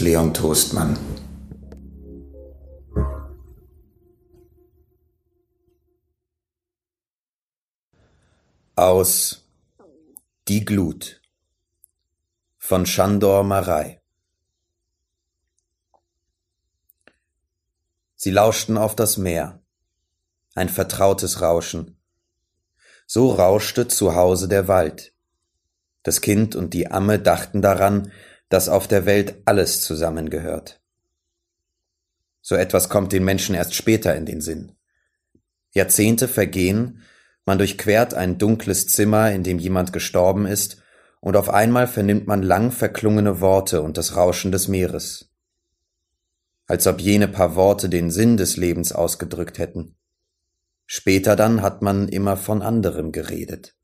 Leon Toastmann. Aus Die Glut von Chandor Marei Sie lauschten auf das Meer, ein vertrautes Rauschen. So rauschte zu Hause der Wald. Das Kind und die Amme dachten daran, dass auf der Welt alles zusammengehört. So etwas kommt den Menschen erst später in den Sinn. Jahrzehnte vergehen, man durchquert ein dunkles Zimmer, in dem jemand gestorben ist, und auf einmal vernimmt man lang verklungene Worte und das Rauschen des Meeres als ob jene paar Worte den Sinn des Lebens ausgedrückt hätten. Später dann hat man immer von anderem geredet.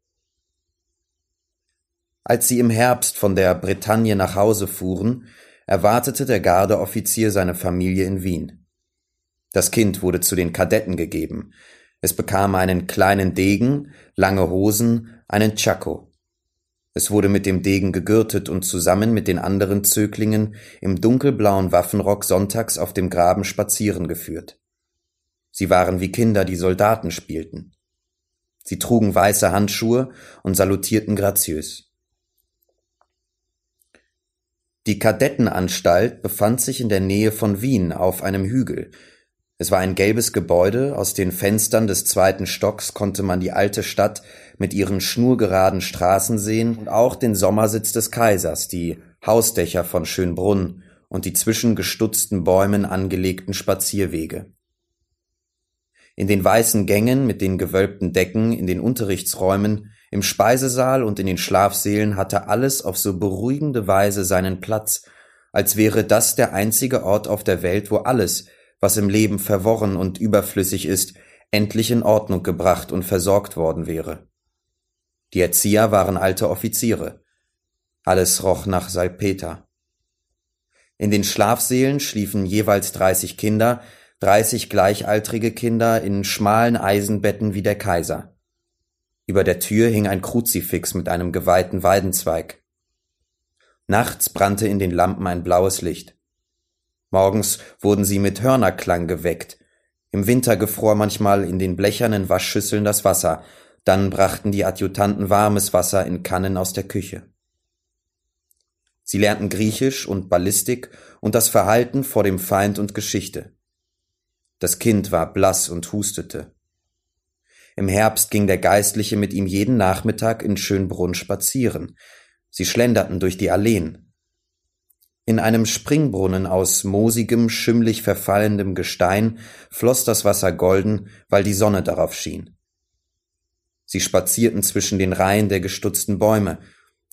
Als sie im Herbst von der Bretagne nach Hause fuhren, erwartete der Gardeoffizier seine Familie in Wien. Das Kind wurde zu den Kadetten gegeben. Es bekam einen kleinen Degen, lange Hosen, einen Chaco. Es wurde mit dem Degen gegürtet und zusammen mit den anderen Zöglingen im dunkelblauen Waffenrock sonntags auf dem Graben spazieren geführt. Sie waren wie Kinder, die Soldaten spielten. Sie trugen weiße Handschuhe und salutierten graziös. Die Kadettenanstalt befand sich in der Nähe von Wien auf einem Hügel, es war ein gelbes Gebäude, aus den Fenstern des zweiten Stocks konnte man die alte Stadt mit ihren schnurgeraden Straßen sehen und auch den Sommersitz des Kaisers, die Hausdächer von Schönbrunn und die zwischen gestutzten Bäumen angelegten Spazierwege. In den weißen Gängen mit den gewölbten Decken, in den Unterrichtsräumen, im Speisesaal und in den Schlafsälen hatte alles auf so beruhigende Weise seinen Platz, als wäre das der einzige Ort auf der Welt, wo alles, was im Leben verworren und überflüssig ist, endlich in Ordnung gebracht und versorgt worden wäre. Die Erzieher waren alte Offiziere. Alles roch nach Salpeter. In den Schlafsälen schliefen jeweils dreißig Kinder, dreißig gleichaltrige Kinder in schmalen Eisenbetten wie der Kaiser. Über der Tür hing ein Kruzifix mit einem geweihten Weidenzweig. Nachts brannte in den Lampen ein blaues Licht. Morgens wurden sie mit Hörnerklang geweckt. Im Winter gefror manchmal in den blechernen Waschschüsseln das Wasser, dann brachten die Adjutanten warmes Wasser in Kannen aus der Küche. Sie lernten Griechisch und Ballistik und das Verhalten vor dem Feind und Geschichte. Das Kind war blass und hustete. Im Herbst ging der Geistliche mit ihm jeden Nachmittag in Schönbrunn spazieren. Sie schlenderten durch die Alleen. In einem Springbrunnen aus moosigem, schimmlig verfallendem Gestein floss das Wasser golden, weil die Sonne darauf schien. Sie spazierten zwischen den Reihen der gestutzten Bäume.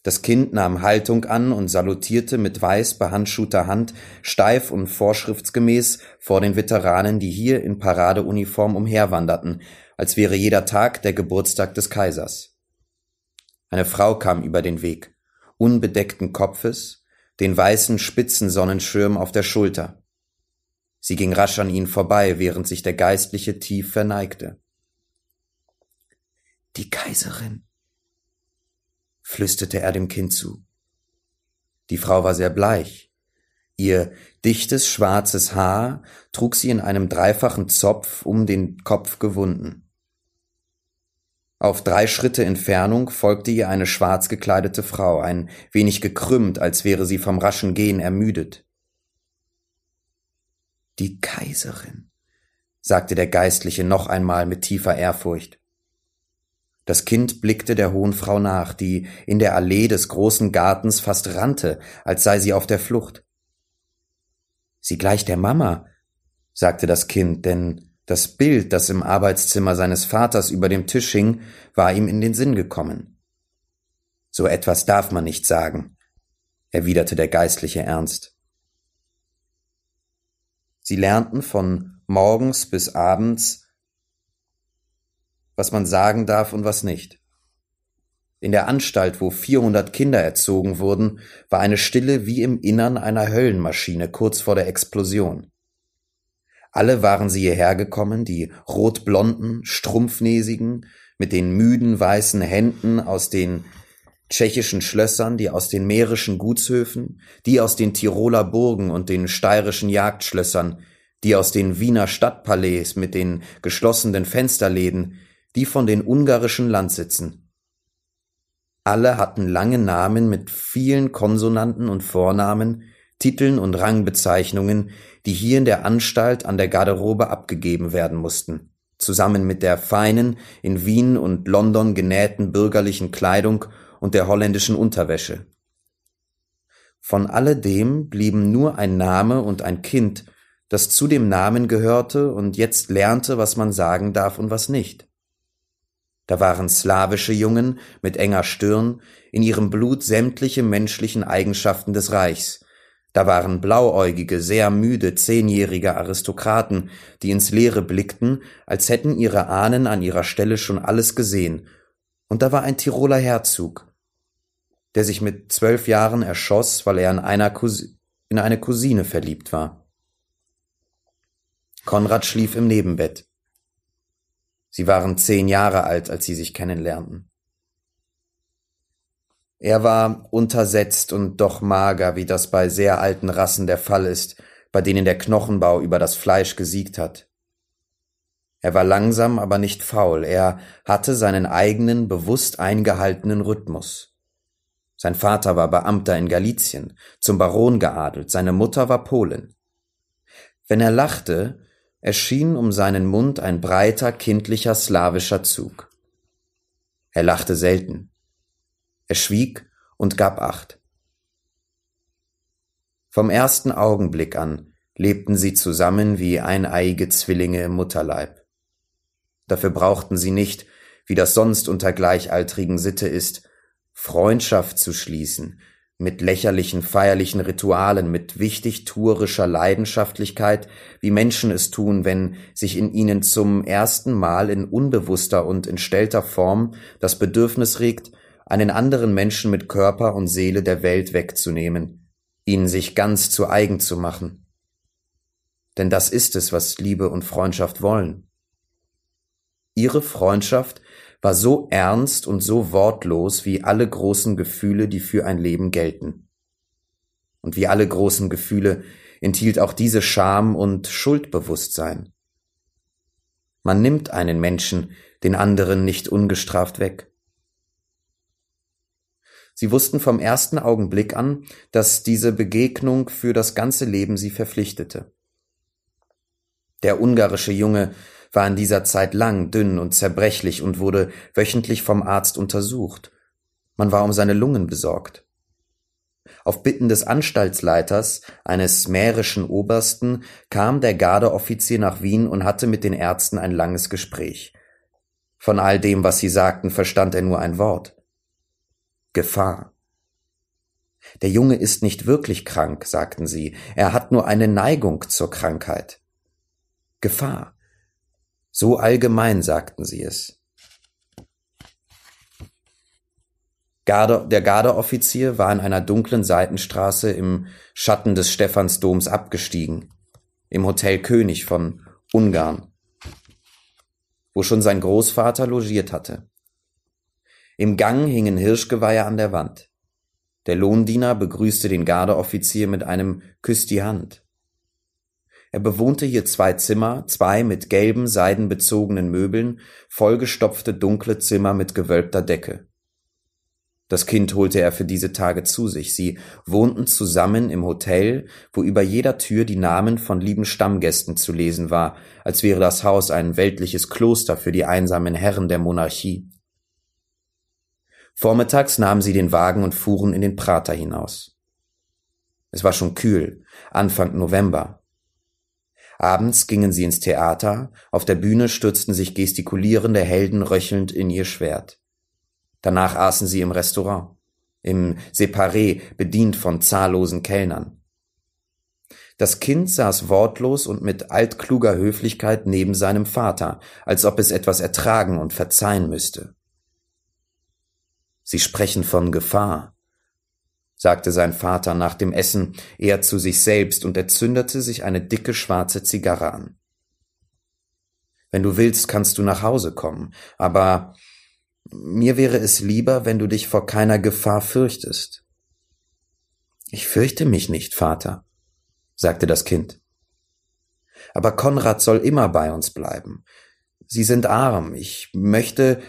Das Kind nahm Haltung an und salutierte mit weiß behandschuhter Hand steif und vorschriftsgemäß vor den Veteranen, die hier in Paradeuniform umherwanderten, als wäre jeder Tag der Geburtstag des Kaisers. Eine Frau kam über den Weg, unbedeckten Kopfes, den weißen Spitzensonnenschirm auf der Schulter. Sie ging rasch an ihn vorbei, während sich der Geistliche tief verneigte. Die Kaiserin, flüsterte er dem Kind zu. Die Frau war sehr bleich. Ihr dichtes schwarzes Haar trug sie in einem dreifachen Zopf um den Kopf gewunden. Auf drei Schritte Entfernung folgte ihr eine schwarz gekleidete Frau, ein wenig gekrümmt, als wäre sie vom raschen Gehen ermüdet. Die Kaiserin, sagte der Geistliche noch einmal mit tiefer Ehrfurcht. Das Kind blickte der hohen Frau nach, die in der Allee des großen Gartens fast rannte, als sei sie auf der Flucht. Sie gleicht der Mama, sagte das Kind, denn das Bild, das im Arbeitszimmer seines Vaters über dem Tisch hing, war ihm in den Sinn gekommen. So etwas darf man nicht sagen, erwiderte der Geistliche ernst. Sie lernten von morgens bis abends, was man sagen darf und was nicht. In der Anstalt, wo 400 Kinder erzogen wurden, war eine Stille wie im Innern einer Höllenmaschine kurz vor der Explosion. Alle waren sie hierher gekommen, die rotblonden, strumpfnäsigen, mit den müden weißen Händen aus den tschechischen Schlössern, die aus den mährischen Gutshöfen, die aus den Tiroler Burgen und den steirischen Jagdschlössern, die aus den Wiener Stadtpalais mit den geschlossenen Fensterläden, die von den ungarischen Landsitzen. Alle hatten lange Namen mit vielen Konsonanten und Vornamen, Titeln und Rangbezeichnungen, die hier in der Anstalt an der Garderobe abgegeben werden mussten, zusammen mit der feinen, in Wien und London genähten bürgerlichen Kleidung und der holländischen Unterwäsche. Von alledem blieben nur ein Name und ein Kind, das zu dem Namen gehörte und jetzt lernte, was man sagen darf und was nicht. Da waren slawische Jungen mit enger Stirn, in ihrem Blut sämtliche menschlichen Eigenschaften des Reichs. Da waren blauäugige, sehr müde, zehnjährige Aristokraten, die ins Leere blickten, als hätten ihre Ahnen an ihrer Stelle schon alles gesehen. Und da war ein Tiroler Herzog, der sich mit zwölf Jahren erschoss, weil er in, einer in eine Cousine verliebt war. Konrad schlief im Nebenbett. Sie waren zehn Jahre alt, als sie sich kennenlernten. Er war untersetzt und doch mager, wie das bei sehr alten Rassen der Fall ist, bei denen der Knochenbau über das Fleisch gesiegt hat. Er war langsam, aber nicht faul, er hatte seinen eigenen, bewusst eingehaltenen Rhythmus. Sein Vater war Beamter in Galizien, zum Baron geadelt, seine Mutter war Polin. Wenn er lachte, erschien um seinen Mund ein breiter, kindlicher slawischer Zug. Er lachte selten. Er schwieg und gab acht. Vom ersten Augenblick an lebten sie zusammen wie eineiige Zwillinge im Mutterleib. Dafür brauchten sie nicht, wie das sonst unter Gleichaltrigen Sitte ist, Freundschaft zu schließen, mit lächerlichen feierlichen Ritualen, mit wichtig tuerischer Leidenschaftlichkeit, wie Menschen es tun, wenn sich in ihnen zum ersten Mal in unbewusster und entstellter Form das Bedürfnis regt, einen anderen Menschen mit Körper und Seele der Welt wegzunehmen, ihn sich ganz zu eigen zu machen. Denn das ist es, was Liebe und Freundschaft wollen. Ihre Freundschaft war so ernst und so wortlos wie alle großen Gefühle, die für ein Leben gelten. Und wie alle großen Gefühle enthielt auch diese Scham und Schuldbewusstsein. Man nimmt einen Menschen den anderen nicht ungestraft weg. Sie wussten vom ersten Augenblick an, dass diese Begegnung für das ganze Leben sie verpflichtete. Der ungarische Junge war in dieser Zeit lang, dünn und zerbrechlich und wurde wöchentlich vom Arzt untersucht. Man war um seine Lungen besorgt. Auf Bitten des Anstaltsleiters, eines mährischen Obersten, kam der Gardeoffizier nach Wien und hatte mit den Ärzten ein langes Gespräch. Von all dem, was sie sagten, verstand er nur ein Wort. Gefahr. Der Junge ist nicht wirklich krank, sagten sie, er hat nur eine Neigung zur Krankheit. Gefahr. So allgemein sagten sie es. Garde, der Gardeoffizier war in einer dunklen Seitenstraße im Schatten des Stephansdoms abgestiegen, im Hotel König von Ungarn, wo schon sein Großvater logiert hatte. Im Gang hingen Hirschgeweihe an der Wand. Der Lohndiener begrüßte den Gardeoffizier mit einem Küss die Hand. Er bewohnte hier zwei Zimmer, zwei mit gelben, seidenbezogenen Möbeln, vollgestopfte dunkle Zimmer mit gewölbter Decke. Das Kind holte er für diese Tage zu sich. Sie wohnten zusammen im Hotel, wo über jeder Tür die Namen von lieben Stammgästen zu lesen war, als wäre das Haus ein weltliches Kloster für die einsamen Herren der Monarchie. Vormittags nahmen sie den Wagen und fuhren in den Prater hinaus. Es war schon kühl, Anfang November. Abends gingen sie ins Theater, auf der Bühne stürzten sich gestikulierende Helden röchelnd in ihr Schwert. Danach aßen sie im Restaurant, im Separé, bedient von zahllosen Kellnern. Das Kind saß wortlos und mit altkluger Höflichkeit neben seinem Vater, als ob es etwas ertragen und verzeihen müsste. Sie sprechen von Gefahr, sagte sein Vater nach dem Essen eher zu sich selbst und er zündete sich eine dicke schwarze Zigarre an. Wenn du willst, kannst du nach Hause kommen, aber mir wäre es lieber, wenn du dich vor keiner Gefahr fürchtest. Ich fürchte mich nicht, Vater, sagte das Kind. Aber Konrad soll immer bei uns bleiben. Sie sind arm. Ich möchte,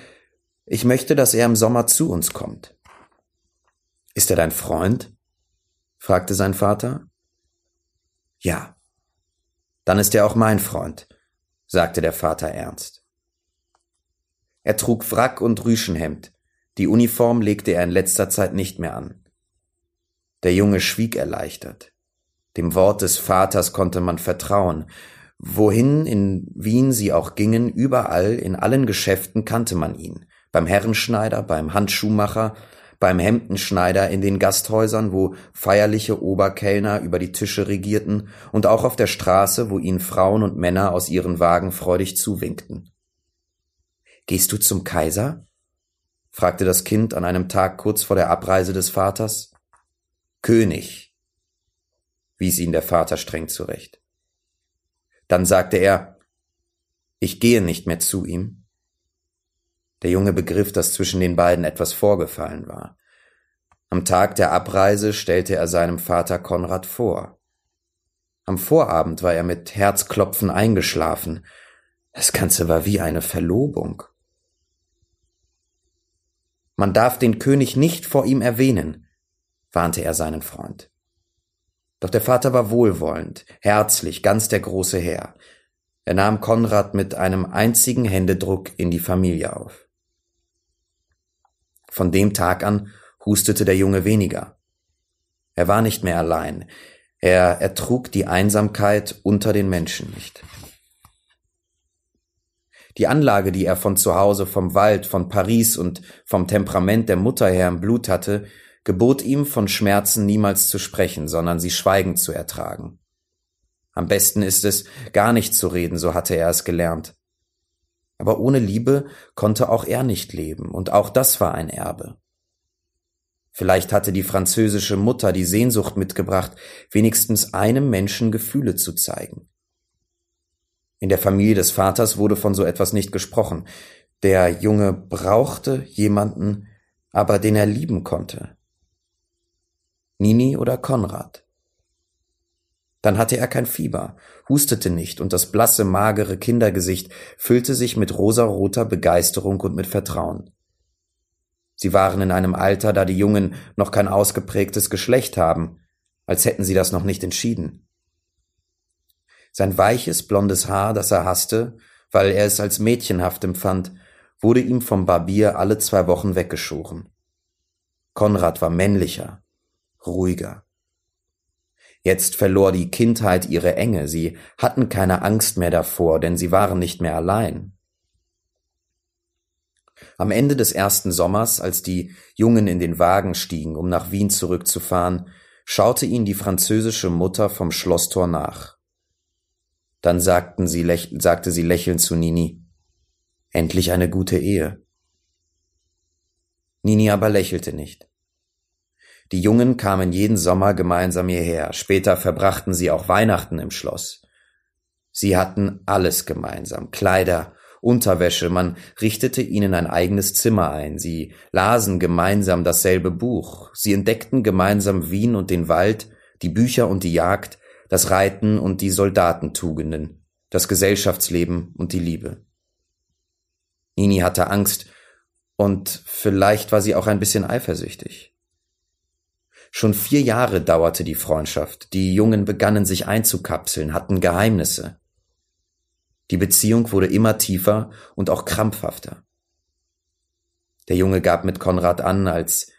ich möchte, dass er im Sommer zu uns kommt. Ist er dein Freund? fragte sein Vater. Ja. Dann ist er auch mein Freund, sagte der Vater ernst. Er trug Wrack und Rüschenhemd. Die Uniform legte er in letzter Zeit nicht mehr an. Der Junge schwieg erleichtert. Dem Wort des Vaters konnte man vertrauen. Wohin in Wien sie auch gingen, überall, in allen Geschäften kannte man ihn. Beim Herrenschneider, beim Handschuhmacher, beim Hemdenschneider in den Gasthäusern, wo feierliche Oberkellner über die Tische regierten, und auch auf der Straße, wo ihn Frauen und Männer aus ihren Wagen freudig zuwinkten. Gehst du zum Kaiser? fragte das Kind an einem Tag kurz vor der Abreise des Vaters. König, wies ihn der Vater streng zurecht. Dann sagte er, ich gehe nicht mehr zu ihm. Der Junge begriff, dass zwischen den beiden etwas vorgefallen war. Am Tag der Abreise stellte er seinem Vater Konrad vor. Am Vorabend war er mit Herzklopfen eingeschlafen. Das Ganze war wie eine Verlobung. Man darf den König nicht vor ihm erwähnen, warnte er seinen Freund. Doch der Vater war wohlwollend, herzlich, ganz der große Herr. Er nahm Konrad mit einem einzigen Händedruck in die Familie auf. Von dem Tag an hustete der Junge weniger. Er war nicht mehr allein. Er ertrug die Einsamkeit unter den Menschen nicht. Die Anlage, die er von zu Hause, vom Wald, von Paris und vom Temperament der Mutter her im Blut hatte, gebot ihm, von Schmerzen niemals zu sprechen, sondern sie schweigend zu ertragen. Am besten ist es, gar nicht zu reden, so hatte er es gelernt. Aber ohne Liebe konnte auch er nicht leben, und auch das war ein Erbe. Vielleicht hatte die französische Mutter die Sehnsucht mitgebracht, wenigstens einem Menschen Gefühle zu zeigen. In der Familie des Vaters wurde von so etwas nicht gesprochen. Der Junge brauchte jemanden, aber den er lieben konnte. Nini oder Konrad. Dann hatte er kein Fieber, hustete nicht, und das blasse, magere Kindergesicht füllte sich mit rosaroter Begeisterung und mit Vertrauen. Sie waren in einem Alter, da die Jungen noch kein ausgeprägtes Geschlecht haben, als hätten sie das noch nicht entschieden. Sein weiches, blondes Haar, das er hasste, weil er es als mädchenhaft empfand, wurde ihm vom Barbier alle zwei Wochen weggeschoren. Konrad war männlicher, ruhiger. Jetzt verlor die Kindheit ihre Enge, sie hatten keine Angst mehr davor, denn sie waren nicht mehr allein. Am Ende des ersten Sommers, als die Jungen in den Wagen stiegen, um nach Wien zurückzufahren, schaute ihnen die französische Mutter vom Schlosstor nach. Dann sagten sie, sagte sie lächelnd zu Nini, endlich eine gute Ehe. Nini aber lächelte nicht. Die Jungen kamen jeden Sommer gemeinsam hierher, später verbrachten sie auch Weihnachten im Schloss. Sie hatten alles gemeinsam, Kleider, Unterwäsche, man richtete ihnen ein eigenes Zimmer ein, sie lasen gemeinsam dasselbe Buch, sie entdeckten gemeinsam Wien und den Wald, die Bücher und die Jagd, das Reiten und die Soldatentugenden, das Gesellschaftsleben und die Liebe. Nini hatte Angst, und vielleicht war sie auch ein bisschen eifersüchtig. Schon vier Jahre dauerte die Freundschaft, die Jungen begannen sich einzukapseln, hatten Geheimnisse. Die Beziehung wurde immer tiefer und auch krampfhafter. Der Junge gab mit Konrad an, als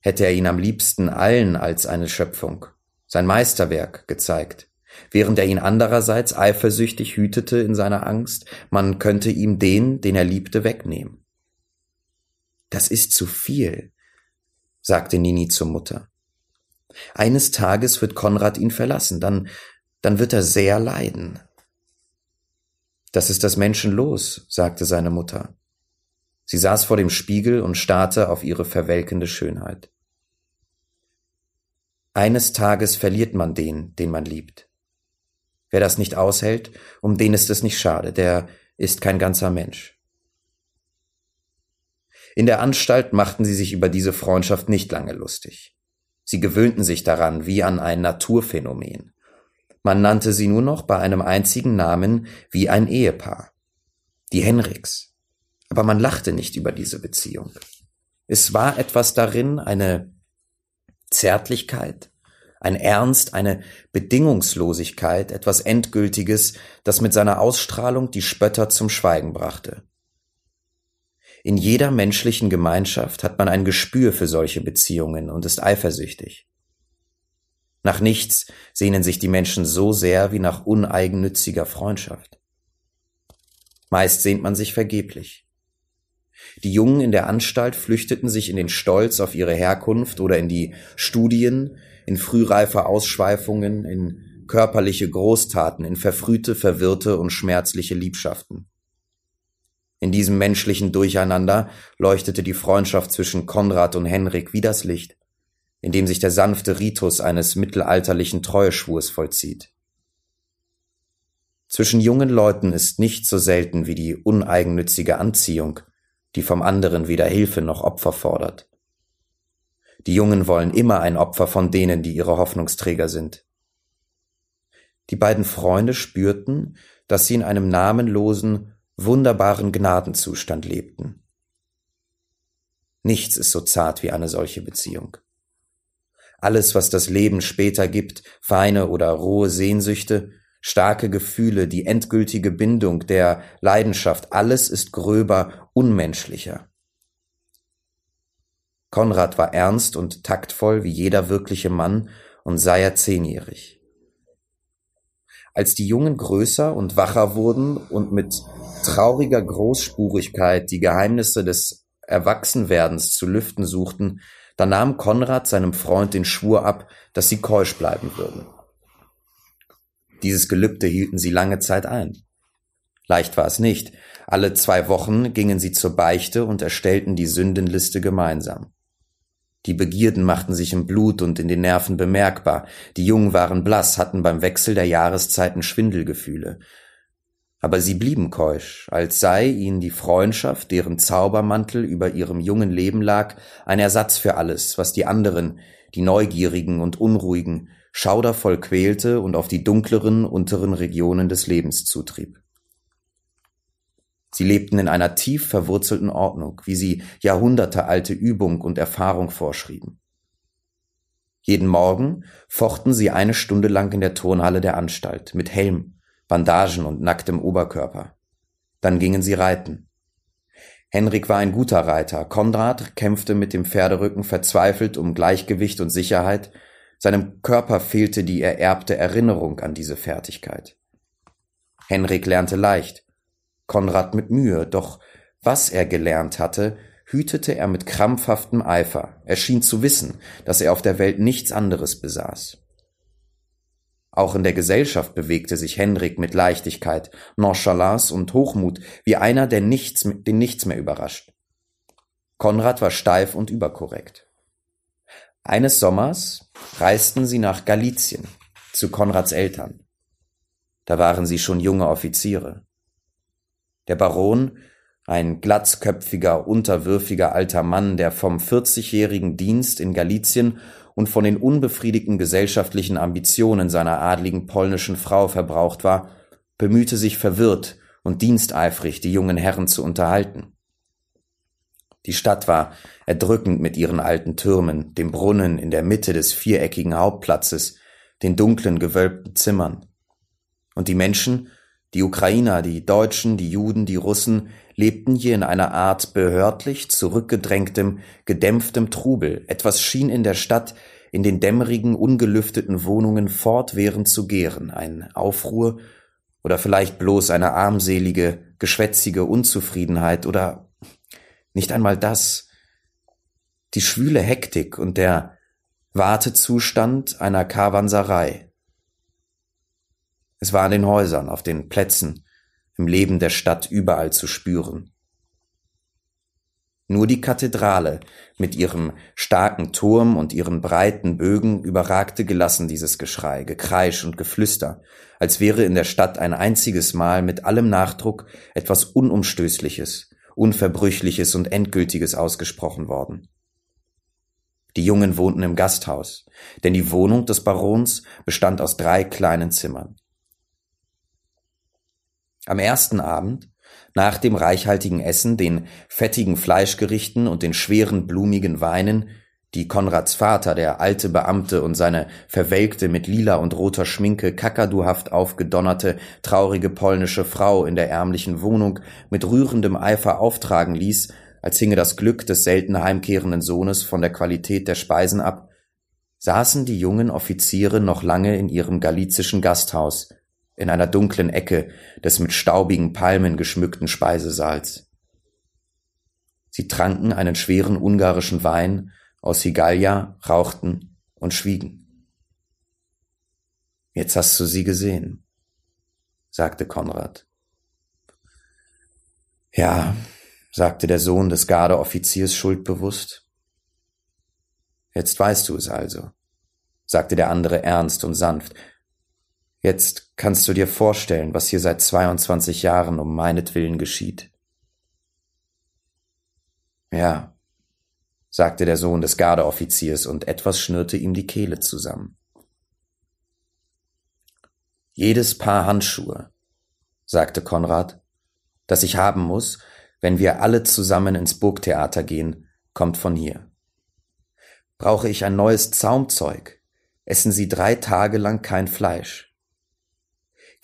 hätte er ihn am liebsten allen als eine Schöpfung, sein Meisterwerk, gezeigt, während er ihn andererseits eifersüchtig hütete in seiner Angst, man könnte ihm den, den er liebte, wegnehmen. Das ist zu viel, sagte Nini zur Mutter. Eines Tages wird Konrad ihn verlassen, dann, dann wird er sehr leiden. Das ist das Menschen los, sagte seine Mutter. Sie saß vor dem Spiegel und starrte auf ihre verwelkende Schönheit. Eines Tages verliert man den, den man liebt. Wer das nicht aushält, um den ist es nicht schade, der ist kein ganzer Mensch. In der Anstalt machten sie sich über diese Freundschaft nicht lange lustig. Sie gewöhnten sich daran wie an ein Naturphänomen. Man nannte sie nur noch bei einem einzigen Namen wie ein Ehepaar. Die Henriks. Aber man lachte nicht über diese Beziehung. Es war etwas darin, eine Zärtlichkeit, ein Ernst, eine Bedingungslosigkeit, etwas Endgültiges, das mit seiner Ausstrahlung die Spötter zum Schweigen brachte. In jeder menschlichen Gemeinschaft hat man ein Gespür für solche Beziehungen und ist eifersüchtig. Nach nichts sehnen sich die Menschen so sehr wie nach uneigennütziger Freundschaft. Meist sehnt man sich vergeblich. Die Jungen in der Anstalt flüchteten sich in den Stolz auf ihre Herkunft oder in die Studien, in frühreife Ausschweifungen, in körperliche Großtaten, in verfrühte, verwirrte und schmerzliche Liebschaften. In diesem menschlichen Durcheinander leuchtete die Freundschaft zwischen Konrad und Henrik wie das Licht, in dem sich der sanfte Ritus eines mittelalterlichen Treueschwurs vollzieht. Zwischen jungen Leuten ist nicht so selten wie die uneigennützige Anziehung, die vom anderen weder Hilfe noch Opfer fordert. Die Jungen wollen immer ein Opfer von denen, die ihre Hoffnungsträger sind. Die beiden Freunde spürten, dass sie in einem namenlosen, wunderbaren Gnadenzustand lebten. Nichts ist so zart wie eine solche Beziehung. Alles, was das Leben später gibt, feine oder rohe Sehnsüchte, starke Gefühle, die endgültige Bindung der Leidenschaft, alles ist gröber, unmenschlicher. Konrad war ernst und taktvoll wie jeder wirkliche Mann und sei er zehnjährig. Als die Jungen größer und wacher wurden und mit trauriger Großspurigkeit die Geheimnisse des Erwachsenwerdens zu lüften suchten, da nahm Konrad seinem Freund den Schwur ab, dass sie keusch bleiben würden. Dieses Gelübde hielten sie lange Zeit ein. Leicht war es nicht. Alle zwei Wochen gingen sie zur Beichte und erstellten die Sündenliste gemeinsam. Die Begierden machten sich im Blut und in den Nerven bemerkbar, die Jungen waren blass, hatten beim Wechsel der Jahreszeiten Schwindelgefühle. Aber sie blieben keusch, als sei ihnen die Freundschaft, deren Zaubermantel über ihrem jungen Leben lag, ein Ersatz für alles, was die anderen, die Neugierigen und Unruhigen, schaudervoll quälte und auf die dunkleren unteren Regionen des Lebens zutrieb. Sie lebten in einer tief verwurzelten Ordnung, wie sie jahrhundertealte Übung und Erfahrung vorschrieben. Jeden Morgen fochten sie eine Stunde lang in der Turnhalle der Anstalt, mit Helm, Bandagen und nacktem Oberkörper. Dann gingen sie reiten. Henrik war ein guter Reiter, Konrad kämpfte mit dem Pferderücken verzweifelt um Gleichgewicht und Sicherheit, seinem Körper fehlte die ererbte Erinnerung an diese Fertigkeit. Henrik lernte leicht, Konrad mit Mühe, doch was er gelernt hatte, hütete er mit krampfhaftem Eifer. Er schien zu wissen, dass er auf der Welt nichts anderes besaß. Auch in der Gesellschaft bewegte sich Henrik mit Leichtigkeit, Nonchalance und Hochmut wie einer, der nichts, den nichts mehr überrascht. Konrad war steif und überkorrekt. Eines Sommers reisten sie nach Galizien zu Konrads Eltern. Da waren sie schon junge Offiziere. Der Baron, ein glatzköpfiger, unterwürfiger alter Mann, der vom 40-jährigen Dienst in Galizien und von den unbefriedigten gesellschaftlichen Ambitionen seiner adligen polnischen Frau verbraucht war, bemühte sich verwirrt und diensteifrig, die jungen Herren zu unterhalten. Die Stadt war erdrückend mit ihren alten Türmen, dem Brunnen in der Mitte des viereckigen Hauptplatzes, den dunklen gewölbten Zimmern. Und die Menschen die Ukrainer, die Deutschen, die Juden, die Russen lebten hier in einer Art behördlich zurückgedrängtem, gedämpftem Trubel. Etwas schien in der Stadt in den dämmerigen, ungelüfteten Wohnungen fortwährend zu gären, ein Aufruhr oder vielleicht bloß eine armselige, geschwätzige Unzufriedenheit oder nicht einmal das, die schwüle Hektik und der Wartezustand einer Karawanserei. Es war an den Häusern, auf den Plätzen, im Leben der Stadt überall zu spüren. Nur die Kathedrale mit ihrem starken Turm und ihren breiten Bögen überragte gelassen dieses Geschrei, Gekreisch und Geflüster, als wäre in der Stadt ein einziges Mal mit allem Nachdruck etwas Unumstößliches, Unverbrüchliches und Endgültiges ausgesprochen worden. Die Jungen wohnten im Gasthaus, denn die Wohnung des Barons bestand aus drei kleinen Zimmern. Am ersten Abend, nach dem reichhaltigen Essen, den fettigen Fleischgerichten und den schweren blumigen Weinen, die Konrads Vater, der alte Beamte und seine verwelkte mit lila und roter Schminke kakaduhaft aufgedonnerte, traurige polnische Frau in der ärmlichen Wohnung mit rührendem Eifer auftragen ließ, als hinge das Glück des selten heimkehrenden Sohnes von der Qualität der Speisen ab, saßen die jungen Offiziere noch lange in ihrem galizischen Gasthaus, in einer dunklen Ecke des mit staubigen Palmen geschmückten Speisesaals. Sie tranken einen schweren ungarischen Wein aus Higalja, rauchten und schwiegen. Jetzt hast du sie gesehen, sagte Konrad. Ja, sagte der Sohn des Gardeoffiziers schuldbewusst. Jetzt weißt du es also, sagte der andere ernst und sanft. Jetzt kannst du dir vorstellen, was hier seit 22 Jahren um meinetwillen geschieht. Ja, sagte der Sohn des Gardeoffiziers und etwas schnürte ihm die Kehle zusammen. Jedes Paar Handschuhe, sagte Konrad, das ich haben muss, wenn wir alle zusammen ins Burgtheater gehen, kommt von hier. Brauche ich ein neues Zaumzeug, essen Sie drei Tage lang kein Fleisch.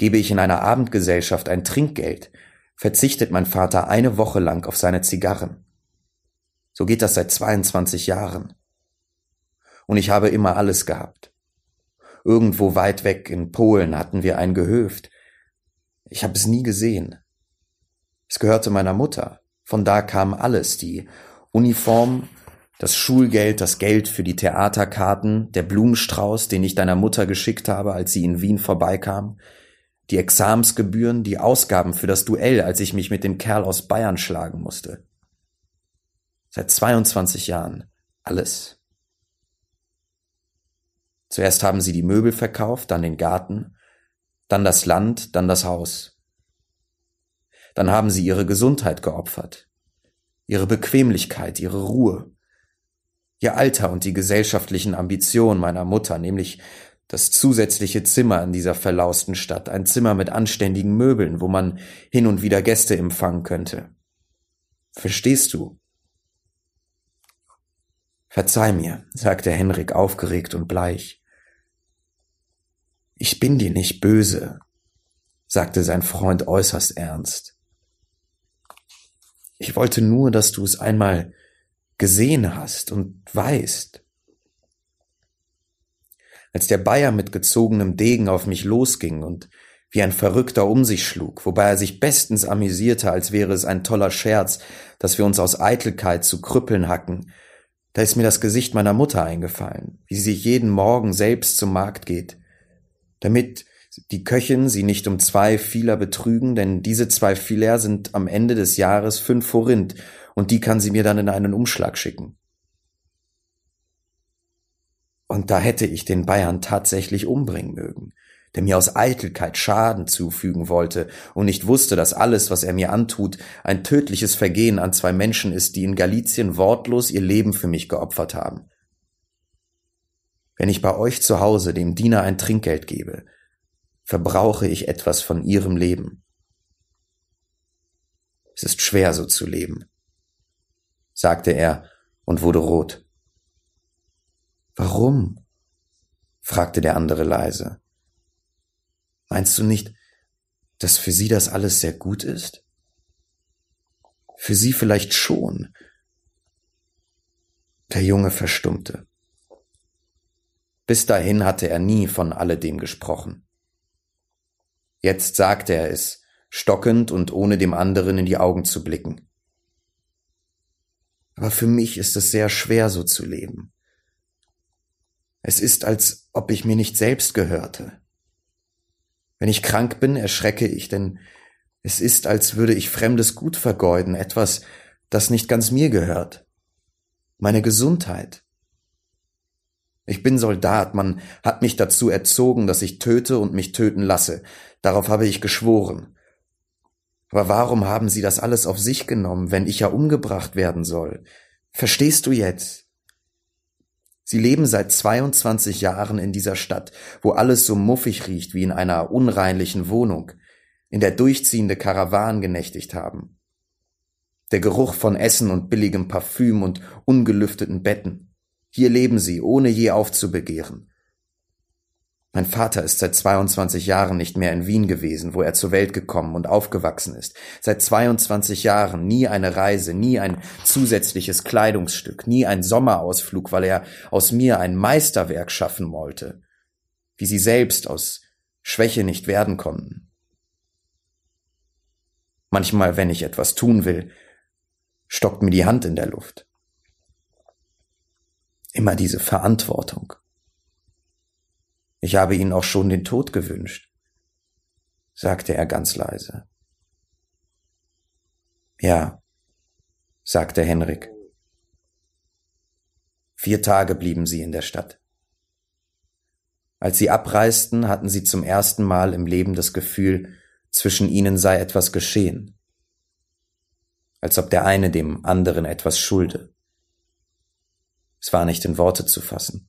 Gebe ich in einer Abendgesellschaft ein Trinkgeld, verzichtet mein Vater eine Woche lang auf seine Zigarren. So geht das seit 22 Jahren. Und ich habe immer alles gehabt. Irgendwo weit weg in Polen hatten wir ein Gehöft. Ich habe es nie gesehen. Es gehörte meiner Mutter. Von da kam alles, die Uniform, das Schulgeld, das Geld für die Theaterkarten, der Blumenstrauß, den ich deiner Mutter geschickt habe, als sie in Wien vorbeikam, die Examsgebühren, die Ausgaben für das Duell, als ich mich mit dem Kerl aus Bayern schlagen musste. Seit 22 Jahren. Alles. Zuerst haben sie die Möbel verkauft, dann den Garten, dann das Land, dann das Haus. Dann haben sie ihre Gesundheit geopfert, ihre Bequemlichkeit, ihre Ruhe, ihr Alter und die gesellschaftlichen Ambitionen meiner Mutter, nämlich das zusätzliche Zimmer in dieser verlausten Stadt, ein Zimmer mit anständigen Möbeln, wo man hin und wieder Gäste empfangen könnte. Verstehst du? Verzeih mir, sagte Henrik aufgeregt und bleich. Ich bin dir nicht böse, sagte sein Freund äußerst ernst. Ich wollte nur, dass du es einmal gesehen hast und weißt. Als der Bayer mit gezogenem Degen auf mich losging und wie ein Verrückter um sich schlug, wobei er sich bestens amüsierte, als wäre es ein toller Scherz, dass wir uns aus Eitelkeit zu Krüppeln hacken, da ist mir das Gesicht meiner Mutter eingefallen, wie sie jeden Morgen selbst zum Markt geht, damit die Köchin sie nicht um zwei Fieler betrügen, denn diese zwei Filer sind am Ende des Jahres fünf Forint und die kann sie mir dann in einen Umschlag schicken. Und da hätte ich den Bayern tatsächlich umbringen mögen, der mir aus Eitelkeit Schaden zufügen wollte und nicht wusste, dass alles, was er mir antut, ein tödliches Vergehen an zwei Menschen ist, die in Galizien wortlos ihr Leben für mich geopfert haben. Wenn ich bei euch zu Hause dem Diener ein Trinkgeld gebe, verbrauche ich etwas von ihrem Leben. Es ist schwer so zu leben, sagte er und wurde rot. Warum? fragte der andere leise. Meinst du nicht, dass für sie das alles sehr gut ist? Für sie vielleicht schon. Der Junge verstummte. Bis dahin hatte er nie von alledem gesprochen. Jetzt sagte er es, stockend und ohne dem anderen in die Augen zu blicken. Aber für mich ist es sehr schwer, so zu leben. Es ist, als ob ich mir nicht selbst gehörte. Wenn ich krank bin, erschrecke ich, denn es ist, als würde ich fremdes Gut vergeuden, etwas, das nicht ganz mir gehört. Meine Gesundheit. Ich bin Soldat, man hat mich dazu erzogen, dass ich töte und mich töten lasse. Darauf habe ich geschworen. Aber warum haben Sie das alles auf sich genommen, wenn ich ja umgebracht werden soll? Verstehst du jetzt? Sie leben seit 22 Jahren in dieser Stadt, wo alles so muffig riecht wie in einer unreinlichen Wohnung, in der durchziehende Karawanen genächtigt haben. Der Geruch von Essen und billigem Parfüm und ungelüfteten Betten. Hier leben sie, ohne je aufzubegehren. Mein Vater ist seit 22 Jahren nicht mehr in Wien gewesen, wo er zur Welt gekommen und aufgewachsen ist. Seit 22 Jahren nie eine Reise, nie ein zusätzliches Kleidungsstück, nie ein Sommerausflug, weil er aus mir ein Meisterwerk schaffen wollte, wie sie selbst aus Schwäche nicht werden konnten. Manchmal, wenn ich etwas tun will, stockt mir die Hand in der Luft. Immer diese Verantwortung. Ich habe Ihnen auch schon den Tod gewünscht, sagte er ganz leise. Ja, sagte Henrik. Vier Tage blieben sie in der Stadt. Als sie abreisten, hatten sie zum ersten Mal im Leben das Gefühl, zwischen ihnen sei etwas geschehen, als ob der eine dem anderen etwas schulde. Es war nicht in Worte zu fassen.